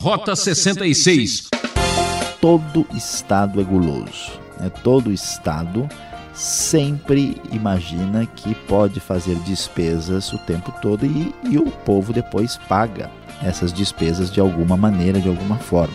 Rota 66. Todo Estado é guloso. Né? Todo Estado sempre imagina que pode fazer despesas o tempo todo e, e o povo depois paga essas despesas de alguma maneira, de alguma forma.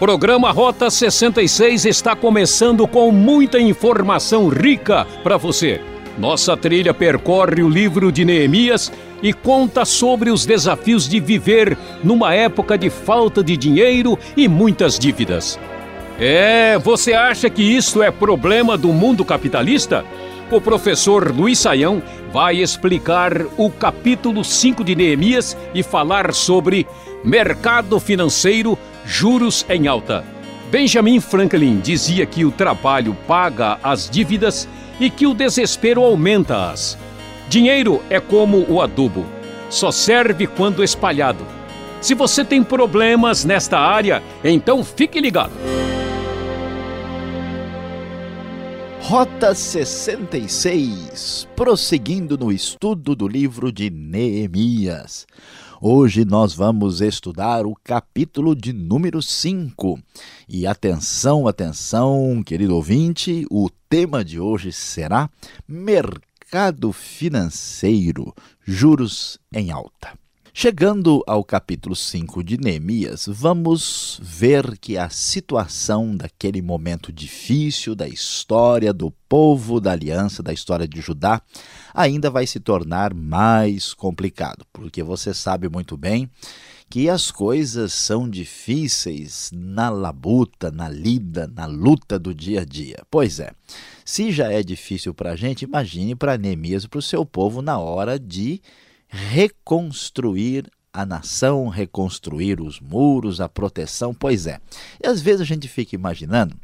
Programa Rota 66 está começando com muita informação rica para você. Nossa trilha percorre o livro de Neemias e conta sobre os desafios de viver numa época de falta de dinheiro e muitas dívidas. É, você acha que isso é problema do mundo capitalista? O professor Luiz Saião vai explicar o capítulo 5 de Neemias e falar sobre mercado financeiro juros em alta. Benjamin Franklin dizia que o trabalho paga as dívidas e que o desespero aumenta-as. Dinheiro é como o adubo, só serve quando espalhado. Se você tem problemas nesta área, então fique ligado. Rota 66, prosseguindo no estudo do livro de Neemias. Hoje nós vamos estudar o capítulo de número 5. E atenção, atenção, querido ouvinte, o tema de hoje será mercado financeiro, juros em alta. Chegando ao capítulo 5 de Neemias, vamos ver que a situação daquele momento difícil da história do povo da aliança, da história de Judá, ainda vai se tornar mais complicado, porque você sabe muito bem que as coisas são difíceis na labuta, na lida, na luta do dia a dia. Pois é, se já é difícil para a gente, imagine para Neemias e para o seu povo na hora de reconstruir a nação, reconstruir os muros, a proteção. Pois é. E às vezes a gente fica imaginando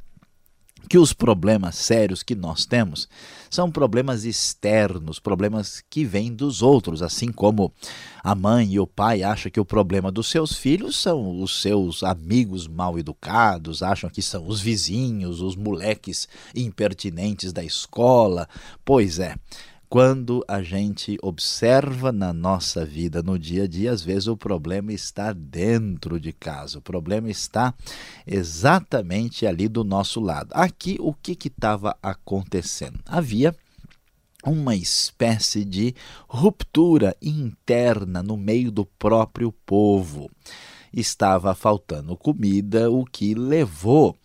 que os problemas sérios que nós temos são problemas externos, problemas que vêm dos outros, assim como a mãe e o pai acham que o problema dos seus filhos são os seus amigos mal educados, acham que são os vizinhos, os moleques impertinentes da escola. Pois é, quando a gente observa na nossa vida, no dia a dia, às vezes o problema está dentro de casa, o problema está exatamente ali do nosso lado. Aqui, o que estava acontecendo? Havia uma espécie de ruptura interna no meio do próprio povo. Estava faltando comida, o que levou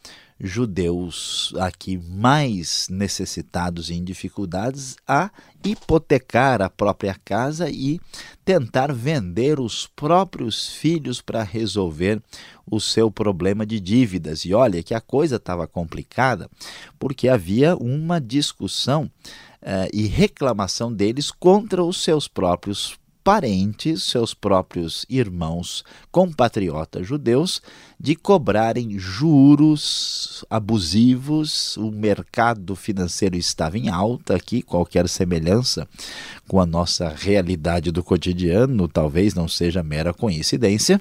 judeus aqui mais necessitados e em dificuldades a hipotecar a própria casa e tentar vender os próprios filhos para resolver o seu problema de dívidas. E olha que a coisa estava complicada porque havia uma discussão uh, e reclamação deles contra os seus próprios parentes, seus próprios irmãos compatriotas judeus, de cobrarem juros abusivos. O mercado financeiro estava em alta aqui, qualquer semelhança com a nossa realidade do cotidiano talvez não seja mera coincidência.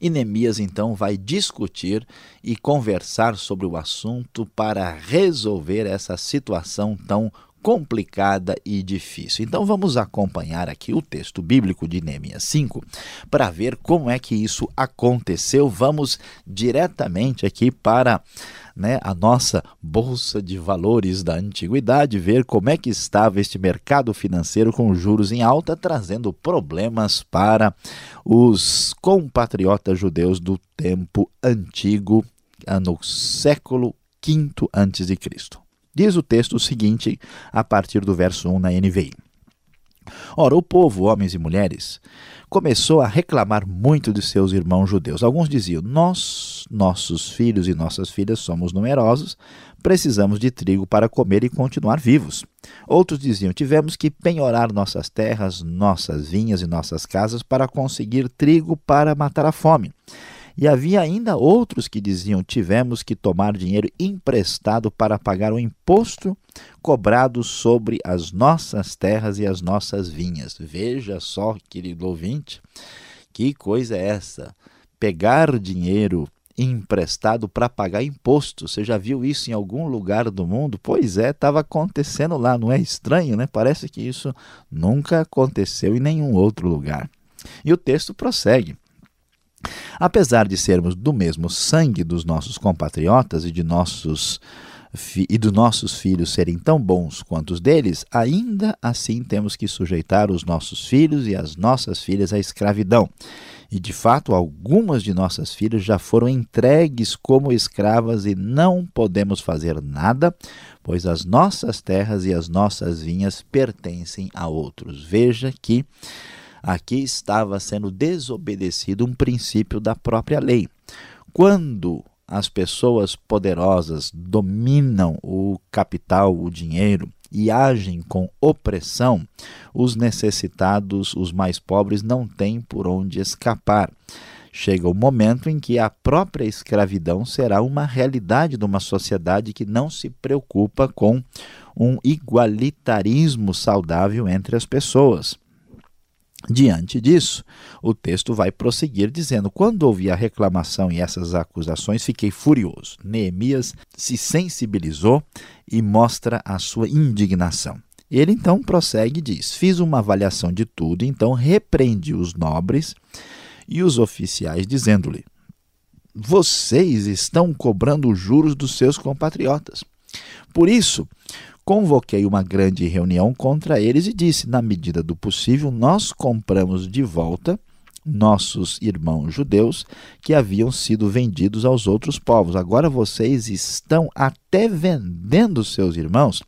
E Neemias então vai discutir e conversar sobre o assunto para resolver essa situação tão complicada e difícil. Então vamos acompanhar aqui o texto bíblico de Neemias 5 para ver como é que isso aconteceu. Vamos diretamente aqui para né, a nossa bolsa de valores da antiguidade, ver como é que estava este mercado financeiro com juros em alta, trazendo problemas para os compatriotas judeus do tempo antigo, no século V antes de Cristo. Diz o texto o seguinte, a partir do verso 1 na NVI. Ora, o povo, homens e mulheres, começou a reclamar muito de seus irmãos judeus. Alguns diziam: Nós, nossos filhos e nossas filhas somos numerosos, precisamos de trigo para comer e continuar vivos. Outros diziam: Tivemos que penhorar nossas terras, nossas vinhas e nossas casas para conseguir trigo para matar a fome. E havia ainda outros que diziam: tivemos que tomar dinheiro emprestado para pagar o imposto cobrado sobre as nossas terras e as nossas vinhas. Veja só, querido ouvinte, que coisa é essa? Pegar dinheiro emprestado para pagar imposto. Você já viu isso em algum lugar do mundo? Pois é, estava acontecendo lá, não é estranho, né? Parece que isso nunca aconteceu em nenhum outro lugar. E o texto prossegue. Apesar de sermos do mesmo sangue dos nossos compatriotas e de nossos e dos nossos filhos serem tão bons quanto os deles, ainda assim temos que sujeitar os nossos filhos e as nossas filhas à escravidão. E de fato, algumas de nossas filhas já foram entregues como escravas e não podemos fazer nada, pois as nossas terras e as nossas vinhas pertencem a outros. Veja que aqui estava sendo desobedecido um princípio da própria lei. Quando as pessoas poderosas dominam o capital, o dinheiro e agem com opressão, os necessitados, os mais pobres, não têm por onde escapar. Chega o momento em que a própria escravidão será uma realidade de uma sociedade que não se preocupa com um igualitarismo saudável entre as pessoas. Diante disso, o texto vai prosseguir dizendo: Quando ouvi a reclamação e essas acusações, fiquei furioso. Neemias se sensibilizou e mostra a sua indignação. Ele então prossegue e diz: Fiz uma avaliação de tudo, então repreendi os nobres e os oficiais, dizendo-lhe: Vocês estão cobrando juros dos seus compatriotas. Por isso, convoquei uma grande reunião contra eles e disse: na medida do possível, nós compramos de volta nossos irmãos judeus que haviam sido vendidos aos outros povos. Agora vocês estão até vendendo seus irmãos.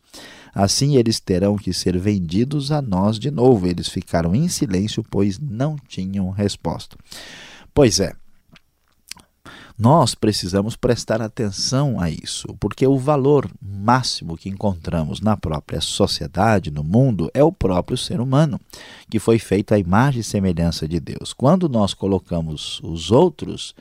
Assim eles terão que ser vendidos a nós de novo. Eles ficaram em silêncio, pois não tinham resposta. Pois é, nós precisamos prestar atenção a isso, porque o valor máximo que encontramos na própria sociedade, no mundo, é o próprio ser humano, que foi feito à imagem e semelhança de Deus. Quando nós colocamos os outros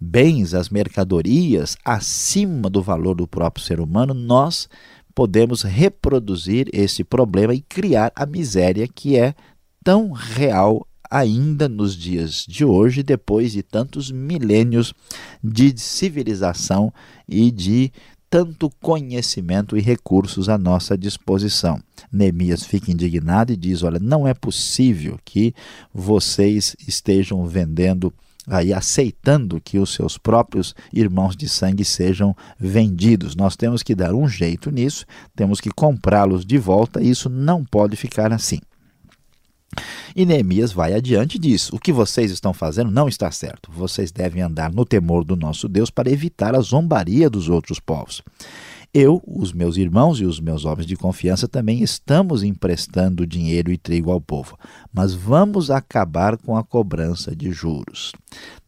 bens, as mercadorias, acima do valor do próprio ser humano, nós podemos reproduzir esse problema e criar a miséria que é tão real ainda nos dias de hoje, depois de tantos milênios de civilização e de tanto conhecimento e recursos à nossa disposição. Neemias fica indignado e diz: Olha, não é possível que vocês estejam vendendo aí aceitando que os seus próprios irmãos de sangue sejam vendidos. Nós temos que dar um jeito nisso, temos que comprá-los de volta, e isso não pode ficar assim. E Neemias vai adiante e diz: O que vocês estão fazendo não está certo. Vocês devem andar no temor do nosso Deus para evitar a zombaria dos outros povos. Eu, os meus irmãos e os meus homens de confiança também estamos emprestando dinheiro e trigo ao povo, mas vamos acabar com a cobrança de juros.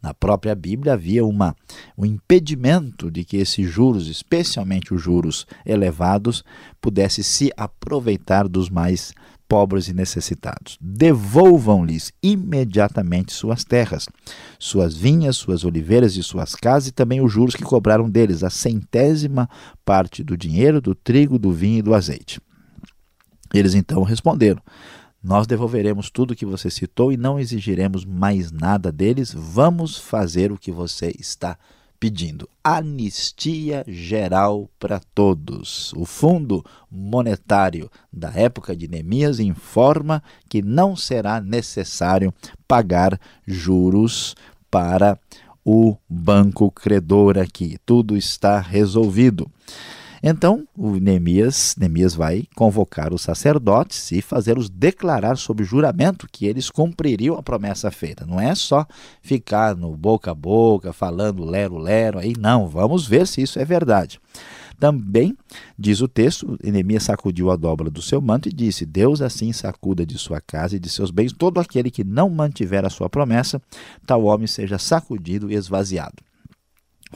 Na própria Bíblia havia uma, um impedimento de que esses juros, especialmente os juros elevados, pudesse se aproveitar dos mais pobres e necessitados. Devolvam-lhes imediatamente suas terras, suas vinhas, suas oliveiras e suas casas, e também os juros que cobraram deles, a centésima parte do dinheiro, do trigo, do vinho e do azeite. Eles então responderam: Nós devolveremos tudo que você citou e não exigiremos mais nada deles. Vamos fazer o que você está pedindo anistia geral para todos. O Fundo Monetário da época de Neemias informa que não será necessário pagar juros para o banco credor aqui. Tudo está resolvido. Então, o Neemias, Neemias vai convocar os sacerdotes e fazê-los declarar sob juramento que eles cumpririam a promessa feita. Não é só ficar no boca a boca, falando lero, lero, aí não, vamos ver se isso é verdade. Também, diz o texto, Neemias sacudiu a dobra do seu manto e disse: Deus assim sacuda de sua casa e de seus bens todo aquele que não mantiver a sua promessa, tal homem seja sacudido e esvaziado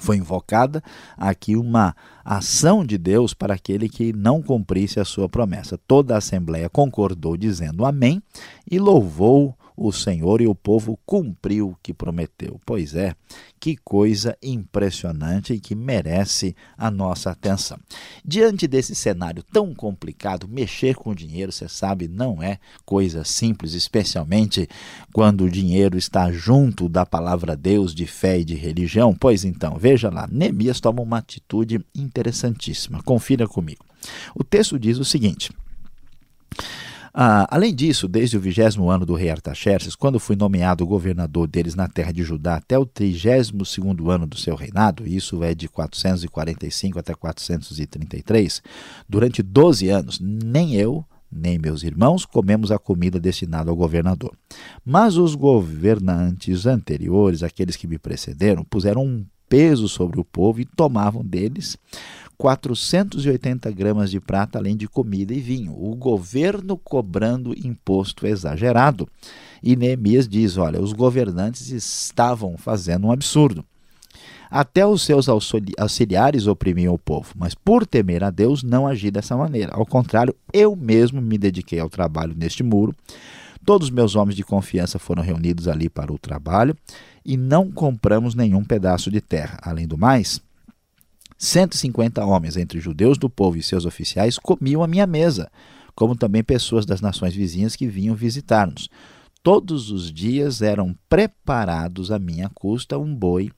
foi invocada aqui uma ação de Deus para aquele que não cumprisse a sua promessa. Toda a assembleia concordou dizendo amém e louvou o Senhor e o povo cumpriu o que prometeu. Pois é, que coisa impressionante e que merece a nossa atenção. Diante desse cenário tão complicado, mexer com dinheiro, você sabe, não é coisa simples, especialmente quando o dinheiro está junto da palavra Deus, de fé e de religião. Pois então, veja lá, Neemias toma uma atitude interessantíssima. Confira comigo. O texto diz o seguinte. Ah, além disso, desde o vigésimo ano do rei Artaxerxes, quando fui nomeado governador deles na terra de Judá até o trigésimo segundo ano do seu reinado, isso é de 445 até 433, durante 12 anos, nem eu, nem meus irmãos comemos a comida destinada ao governador. Mas os governantes anteriores, aqueles que me precederam, puseram um peso sobre o povo e tomavam deles 480 gramas de prata, além de comida e vinho. O governo cobrando imposto exagerado. E Neemias diz: olha, os governantes estavam fazendo um absurdo. Até os seus auxiliares oprimiam o povo, mas por temer a Deus não agi dessa maneira. Ao contrário, eu mesmo me dediquei ao trabalho neste muro. Todos os meus homens de confiança foram reunidos ali para o trabalho e não compramos nenhum pedaço de terra. Além do mais, 150 homens, entre judeus do povo e seus oficiais, comiam à minha mesa, como também pessoas das nações vizinhas que vinham visitar-nos. Todos os dias eram preparados à minha custa um boi,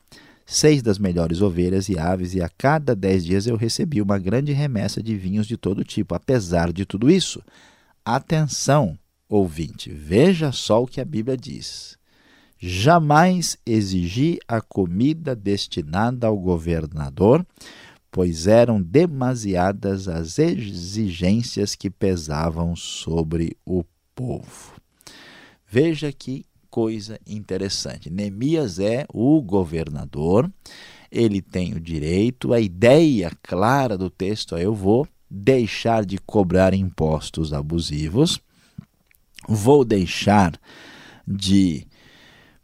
seis das melhores ovelhas e aves, e a cada dez dias eu recebia uma grande remessa de vinhos de todo tipo. Apesar de tudo isso, atenção, ouvinte, veja só o que a Bíblia diz. Jamais exigi a comida destinada ao governador, pois eram demasiadas as exigências que pesavam sobre o povo. Veja que coisa interessante. Neemias é o governador, ele tem o direito, a ideia clara do texto é: eu vou deixar de cobrar impostos abusivos, vou deixar de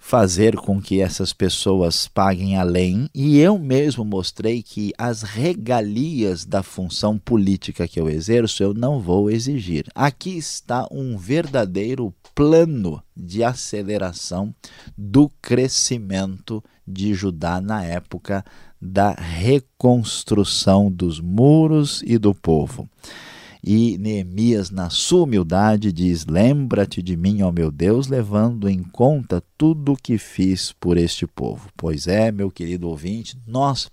fazer com que essas pessoas paguem além, e eu mesmo mostrei que as regalias da função política que eu exerço eu não vou exigir. Aqui está um verdadeiro plano de aceleração do crescimento de Judá na época da reconstrução dos muros e do povo. E Neemias, na sua humildade, diz: Lembra-te de mim, ó meu Deus, levando em conta tudo o que fiz por este povo. Pois é, meu querido ouvinte, nós,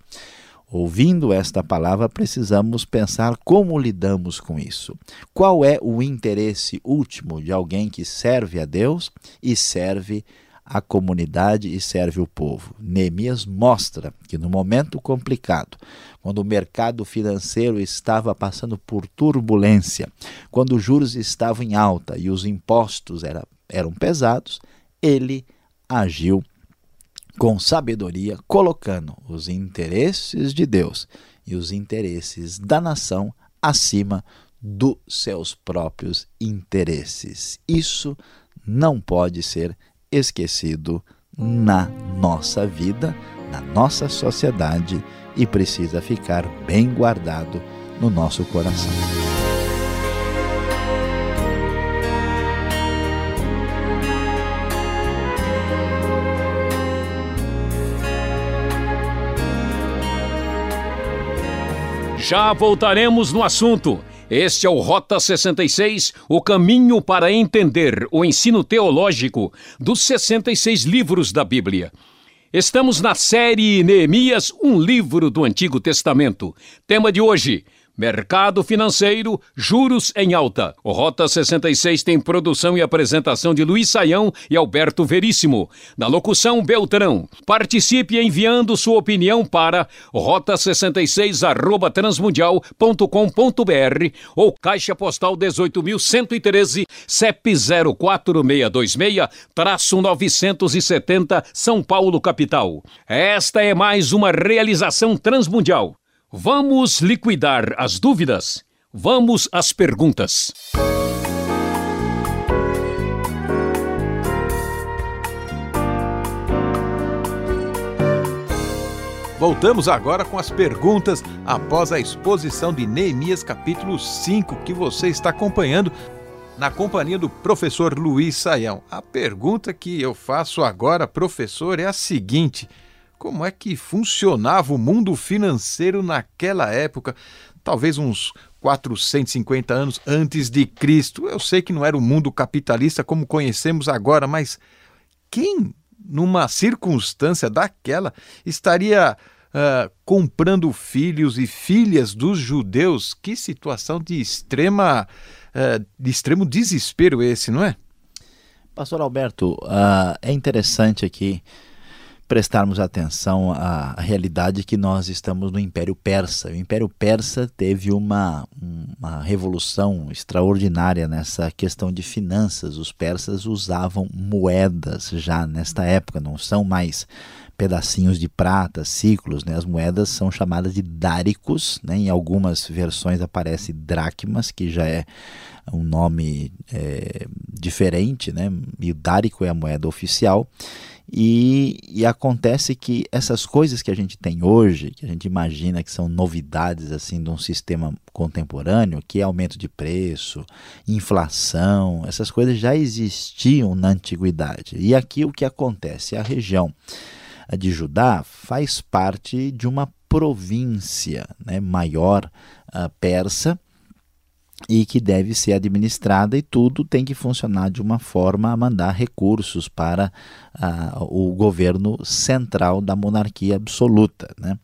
ouvindo esta palavra, precisamos pensar como lidamos com isso. Qual é o interesse último de alguém que serve a Deus e serve a a comunidade e serve o povo. Neemias mostra que no momento complicado, quando o mercado financeiro estava passando por turbulência, quando os juros estavam em alta e os impostos era, eram pesados, ele agiu com sabedoria, colocando os interesses de Deus e os interesses da nação acima dos seus próprios interesses. Isso não pode ser esquecido na nossa vida, na nossa sociedade e precisa ficar bem guardado no nosso coração. Já voltaremos no assunto. Este é o Rota 66, o caminho para entender o ensino teológico dos 66 livros da Bíblia. Estamos na série Neemias, um livro do Antigo Testamento. Tema de hoje: Mercado financeiro, juros em alta. O Rota 66 tem produção e apresentação de Luiz Saião e Alberto Veríssimo. Na locução, Beltrão. Participe enviando sua opinião para rota66 arroba transmundial.com.br ou Caixa Postal 18.113, CEP 04626-970, São Paulo, capital. Esta é mais uma realização transmundial. Vamos liquidar as dúvidas? Vamos às perguntas. Voltamos agora com as perguntas após a exposição de Neemias capítulo 5 que você está acompanhando na companhia do professor Luiz Saião. A pergunta que eu faço agora, professor, é a seguinte: como é que funcionava o mundo financeiro naquela época? Talvez uns 450 anos antes de Cristo. Eu sei que não era o mundo capitalista como conhecemos agora, mas quem, numa circunstância daquela, estaria uh, comprando filhos e filhas dos judeus? Que situação de extrema uh, de extremo desespero esse, não é? Pastor Alberto, uh, é interessante aqui prestarmos atenção à realidade que nós estamos no Império Persa. O Império Persa teve uma, uma revolução extraordinária nessa questão de finanças. Os persas usavam moedas já nesta época, não são mais pedacinhos de prata, ciclos, né? As moedas são chamadas de dáricos, né? Em algumas versões aparece dracmas, que já é um nome é, diferente, né? E o dárico é a moeda oficial. E, e, acontece que essas coisas que a gente tem hoje, que a gente imagina que são novidades assim de um sistema contemporâneo, que é aumento de preço, inflação, essas coisas já existiam na antiguidade. E aqui o que acontece? A região de Judá faz parte de uma província né, maior uh, persa e que deve ser administrada e tudo tem que funcionar de uma forma a mandar recursos para uh, o governo central da monarquia absoluta. Né?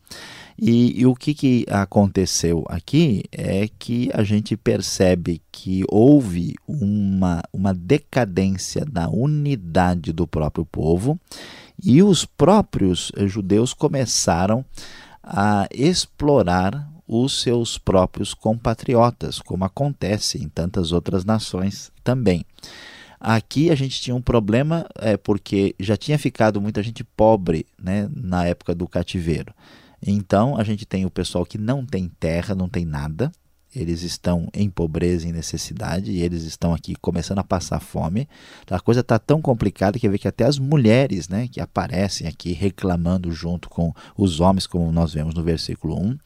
E, e, o que, que aconteceu aqui é que a gente percebe que houve uma, uma decadência da unidade do próprio povo e os próprios judeus começaram a explorar os seus próprios compatriotas, como acontece em tantas outras nações também. Aqui a gente tinha um problema é, porque já tinha ficado muita gente pobre né, na época do cativeiro. Então a gente tem o pessoal que não tem terra, não tem nada, eles estão em pobreza, em necessidade, e eles estão aqui começando a passar fome. A coisa está tão complicada que vê que até as mulheres né, que aparecem aqui reclamando junto com os homens, como nós vemos no versículo 1.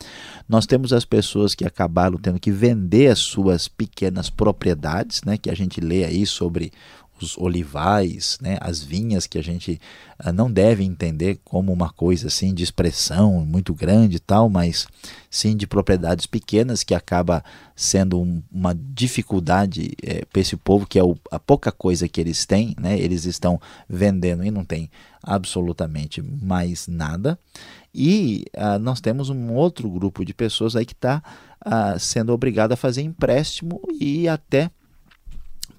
Nós temos as pessoas que acabaram tendo que vender as suas pequenas propriedades, né, que a gente lê aí sobre os olivais, né, as vinhas que a gente uh, não deve entender como uma coisa assim de expressão muito grande e tal, mas sim de propriedades pequenas que acaba sendo um, uma dificuldade é, para esse povo que é o, a pouca coisa que eles têm, né, eles estão vendendo e não tem absolutamente mais nada. E uh, nós temos um outro grupo de pessoas aí que está uh, sendo obrigado a fazer empréstimo e até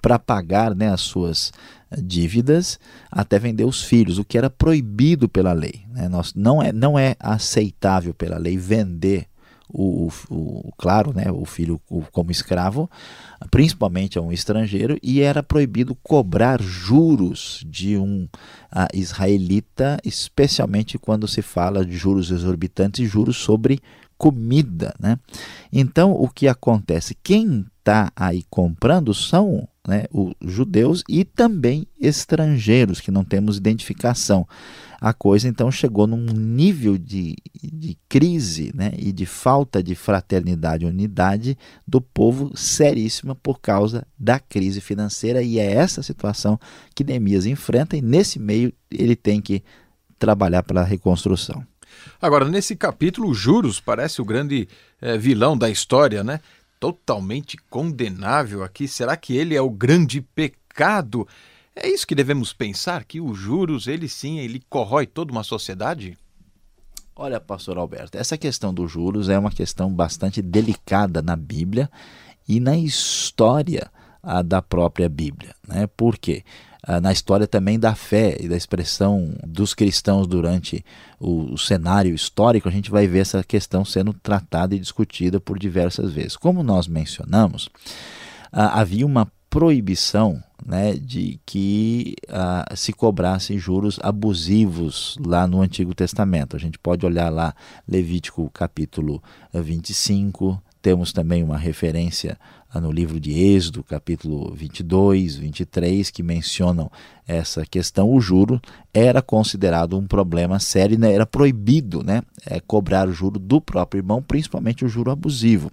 para pagar né, as suas eh, dívidas até vender os filhos, o que era proibido pela lei. Né? Nós, não, é, não é aceitável pela lei vender o, o, o, claro, né, o filho como escravo, principalmente a um estrangeiro, e era proibido cobrar juros de um uh, israelita, especialmente quando se fala de juros exorbitantes e juros sobre comida. Né? Então, o que acontece? Quem está aí comprando são né, os judeus e também estrangeiros, que não temos identificação. A coisa então chegou num nível de, de crise né, e de falta de fraternidade e unidade do povo seríssima por causa da crise financeira, e é essa situação que Neemias enfrenta, e nesse meio ele tem que trabalhar para a reconstrução. Agora, nesse capítulo, juros parece o grande é, vilão da história, né? Totalmente condenável aqui? Será que ele é o grande pecado? É isso que devemos pensar, que os juros, ele sim, ele corrói toda uma sociedade? Olha, pastor Alberto, essa questão dos juros é uma questão bastante delicada na Bíblia e na história a, da própria Bíblia. Né? Por quê? Ah, na história também da fé e da expressão dos cristãos durante o, o, cenário histórico, a gente vai ver essa questão sendo tratada e discutida por diversas vezes. Como nós mencionamos, ah, havia uma proibição né, de que ah, se cobrassem juros abusivos lá no Antigo Testamento. A gente pode olhar lá Levítico capítulo 25, temos também uma referência no livro de Êxodo, capítulo 22, 23, que mencionam essa questão. O juro era considerado um problema sério, né? era proibido né? É, cobrar o juro do próprio irmão, principalmente o juro abusivo.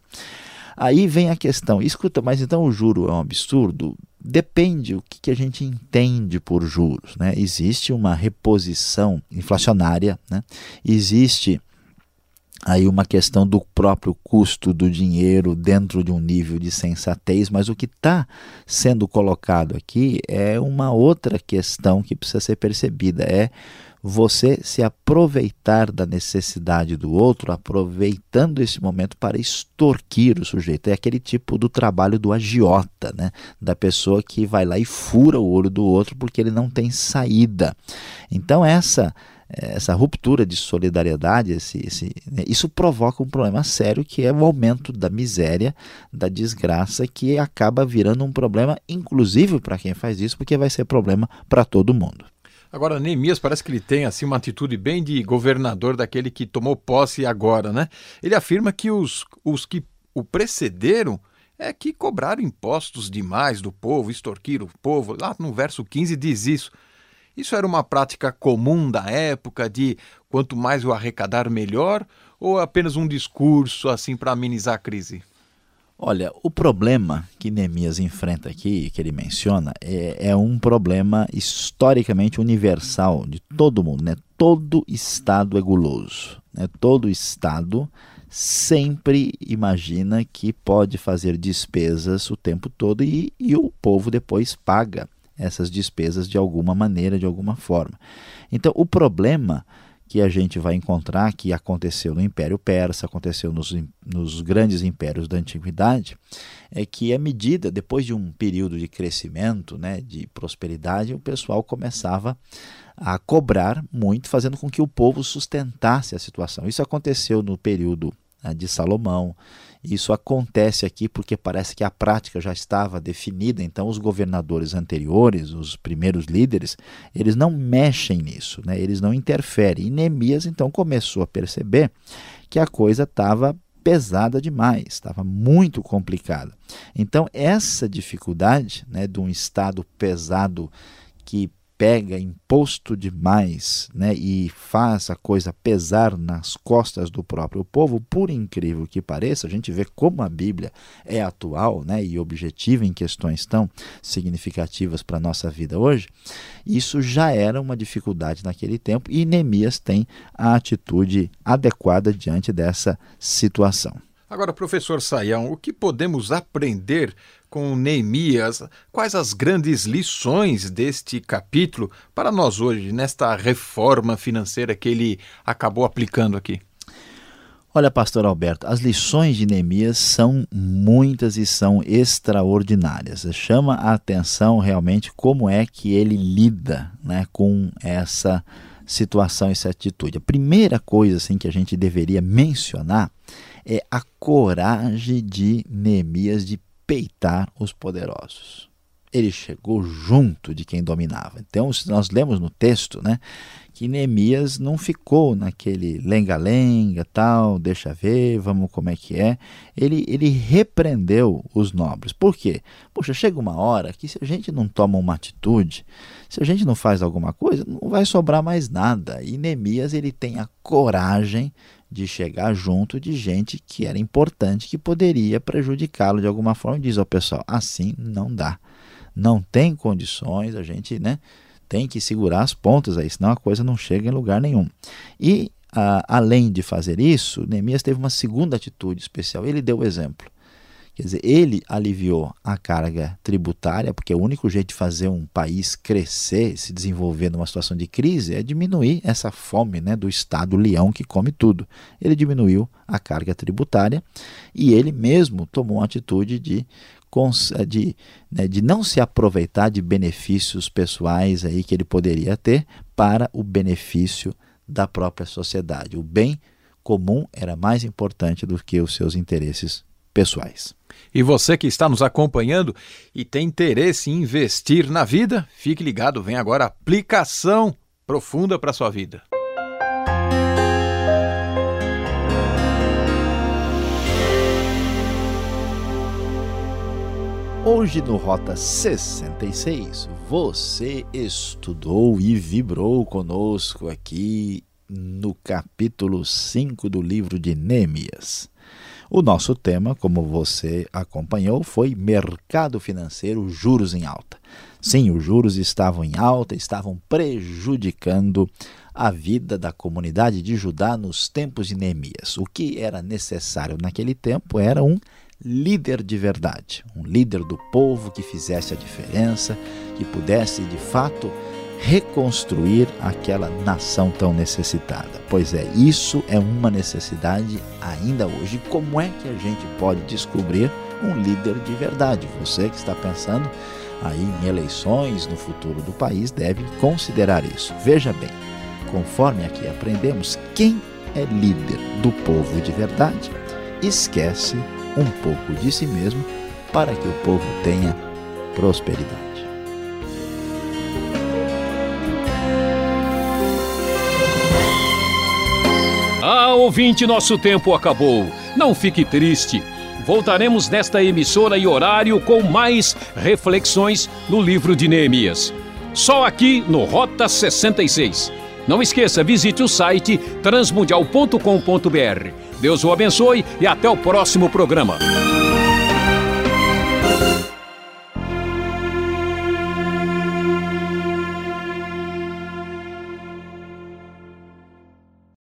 Aí vem a questão: escuta, mas então o juro é um absurdo? Depende o que, que a gente entende por juros. Né? Existe uma reposição inflacionária, né? existe aí uma questão do próprio custo do dinheiro dentro de um nível de sensatez, mas o que está sendo colocado aqui é uma outra questão que precisa ser percebida, é você se aproveitar da necessidade do outro, aproveitando esse momento para extorquir o sujeito. É aquele tipo do trabalho do agiota, né? da pessoa que vai lá e fura o olho do outro porque ele não tem saída. Então, essa essa ruptura de solidariedade, esse, esse, né, isso provoca um problema sério que é o aumento da miséria, da desgraça, que acaba virando um problema, inclusive para quem faz isso, porque vai ser problema para todo mundo. Agora, Neemias parece que ele tem assim uma atitude bem de governador daquele que tomou posse agora, né? Ele afirma que os, os que o precederam é que cobraram impostos demais do povo, extorquiram o povo. Lá no verso 15 diz isso. Isso era uma prática comum da época de quanto mais o arrecadar melhor ou apenas um discurso assim para amenizar a crise? Olha, o problema que Neemias enfrenta aqui, que ele menciona, é, é, um problema historicamente universal de todo mundo. Né? Todo Estado é guloso. Né? Todo Estado sempre imagina que pode fazer despesas o tempo todo e, e o povo depois paga essas despesas de alguma maneira, de alguma forma. Então, o problema que a gente vai encontrar que aconteceu no Império Persa, aconteceu nos, nos grandes impérios da antiguidade, é que à medida, depois de um período de crescimento, né, de prosperidade, o pessoal começava a cobrar muito, fazendo com que o povo sustentasse a situação. Isso aconteceu no período né, de Salomão, isso acontece aqui porque parece que a prática já estava definida, então os governadores anteriores, os primeiros líderes, eles não mexem nisso, né? eles não interferem. E Neemias então começou a perceber que a coisa estava pesada demais, estava muito complicada. Então, essa dificuldade né, de um Estado pesado que pega imposto demais né, e faz a coisa pesar nas costas do próprio povo, por incrível que pareça, a gente vê como a Bíblia é atual né, e objetiva em questões tão significativas para a nossa vida hoje, isso já era uma dificuldade naquele tempo e Neemias tem a atitude adequada diante dessa situação. Agora, professor Saião, o que podemos aprender com Neemias? Quais as grandes lições deste capítulo para nós hoje, nesta reforma financeira que ele acabou aplicando aqui? Olha, pastor Alberto, as lições de Neemias são muitas e são extraordinárias. Chama a atenção realmente como é que ele lida né, com essa situação, essa atitude. A primeira coisa assim, que a gente deveria mencionar é a coragem de Neemias de peitar os poderosos. Ele chegou junto de quem dominava. Então, nós lemos no texto, né, que Neemias não ficou naquele lenga-lenga, tal, deixa ver, vamos como é que é. Ele, ele repreendeu os nobres. Por quê? Poxa, chega uma hora que se a gente não toma uma atitude, se a gente não faz alguma coisa, não vai sobrar mais nada. E Neemias, ele tem a coragem de chegar junto de gente que era importante, que poderia prejudicá-lo de alguma forma. Diz ao pessoal: assim não dá. Não tem condições, a gente né, tem que segurar as pontas aí, senão a coisa não chega em lugar nenhum. E, além de fazer isso, Neemias teve uma segunda atitude especial. Ele deu o exemplo. Quer dizer, ele aliviou a carga tributária, porque o único jeito de fazer um país crescer, se desenvolver numa situação de crise, é diminuir essa fome né, do Estado leão que come tudo. Ele diminuiu a carga tributária e ele mesmo tomou uma atitude de de, né, de não se aproveitar de benefícios pessoais aí que ele poderia ter para o benefício da própria sociedade. O bem comum era mais importante do que os seus interesses pessoais. E você que está nos acompanhando e tem interesse em investir na vida, fique ligado, vem agora a aplicação profunda para a sua vida. Hoje no Rota 66, você estudou e vibrou conosco aqui no capítulo 5 do livro de Neemias. O nosso tema, como você acompanhou, foi mercado financeiro, juros em alta. Sim, os juros estavam em alta, estavam prejudicando a vida da comunidade de Judá nos tempos de Neemias. O que era necessário naquele tempo era um líder de verdade, um líder do povo que fizesse a diferença, que pudesse de fato reconstruir aquela nação tão necessitada. Pois é, isso é uma necessidade ainda hoje. Como é que a gente pode descobrir um líder de verdade? Você que está pensando aí em eleições no futuro do país deve considerar isso. Veja bem, conforme aqui aprendemos, quem é líder do povo de verdade esquece um pouco de si mesmo para que o povo tenha prosperidade. Ah, ouvinte, nosso tempo acabou. Não fique triste. Voltaremos nesta emissora e horário com mais reflexões no livro de Neemias. Só aqui no Rota 66. Não esqueça, visite o site transmundial.com.br. Deus o abençoe e até o próximo programa.